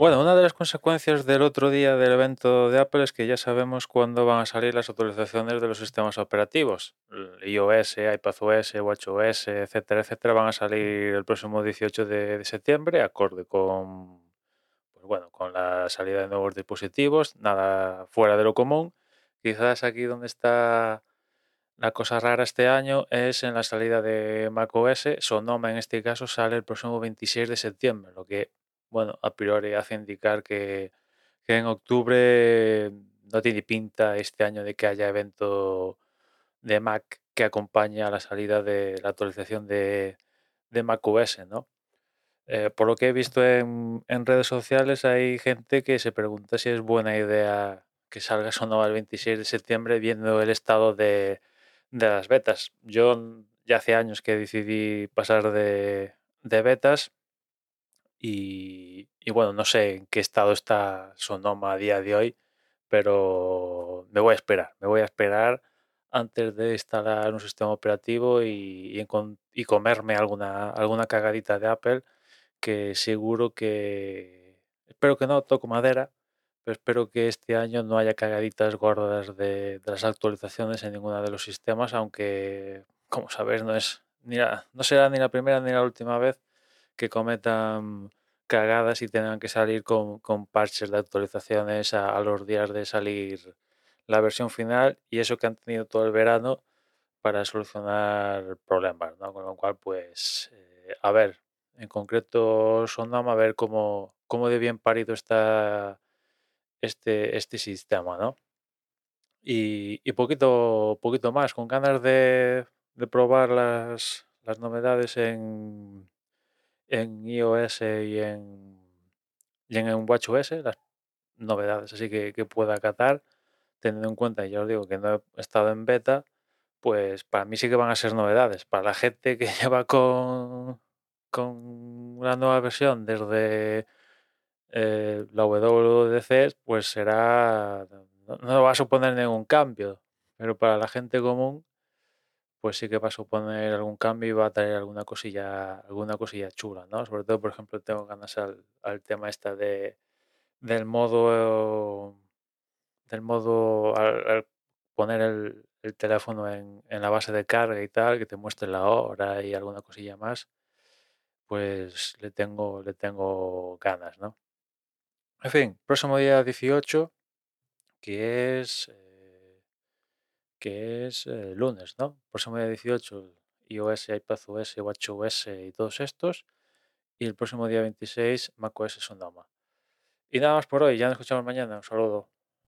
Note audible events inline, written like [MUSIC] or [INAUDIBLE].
Bueno, una de las consecuencias del otro día del evento de Apple es que ya sabemos cuándo van a salir las actualizaciones de los sistemas operativos. IOS, iPadOS, WatchOS, etcétera, etcétera, van a salir el próximo 18 de, de septiembre, acorde con, pues bueno, con la salida de nuevos dispositivos, nada fuera de lo común. Quizás aquí donde está la cosa rara este año es en la salida de macOS. Sonoma en este caso sale el próximo 26 de septiembre, lo que, bueno, a priori hace indicar que, que en octubre no tiene pinta este año de que haya evento de Mac que acompañe a la salida de la actualización de, de macOS, ¿no? Eh, por lo que he visto en, en redes sociales hay gente que se pregunta si es buena idea que salga Sonoma el 26 de septiembre viendo el estado de, de las betas. Yo ya hace años que decidí pasar de, de betas y, bueno, no sé en qué estado está Sonoma a día de hoy, pero me voy a esperar, me voy a esperar antes de instalar un sistema operativo y, comerme alguna, alguna cagadita de Apple que seguro que, espero que no, toco madera, pero espero que este año no haya cagaditas gordas de, de las actualizaciones en ninguno de los sistemas, aunque, como sabéis, no es ni la- no será ni la primera ni la última vez que cometan cagadas y tengan que salir con, parches de actualizaciones a, los días de salir la versión final y eso que han tenido todo el verano para solucionar problemas, ¿no? Con lo cual, pues, eh, a ver, en concreto Sondama, a ver cómo, cómo de bien parido está este, este sistema, ¿no? Y, y poquito, poquito más, con ganas de, de probar las, las novedades en, en iOS y en, y en WatchOS, las novedades así que, que pueda catar, teniendo en cuenta, ya os digo, que no he estado en beta, pues para mí sí que van a ser novedades. Para la gente que [LAUGHS] lleva con, con la nueva versión desde eh, la WWDC, pues será, no, no va a suponer ningún cambio, pero para la gente común, pues sí que va a suponer algún cambio y va a traer alguna cosilla, alguna cosilla chula, ¿no? Sobre todo, por ejemplo, tengo ganas al, al tema esta de del modo del modo al, poner el, el teléfono en, en la base de carga y tal, que te muestre la hora y alguna cosilla más, pues le tengo, le tengo ganas, ¿no? En fin, próximo día 18, que es, que es eh, lunes, ¿no? Próximo día 18, iOS, iPadOS, WatchOS y todos estos. Y el próximo día 26, macOS Sonoma. Y nada más por hoy, ya nos escuchamos mañana. Un saludo.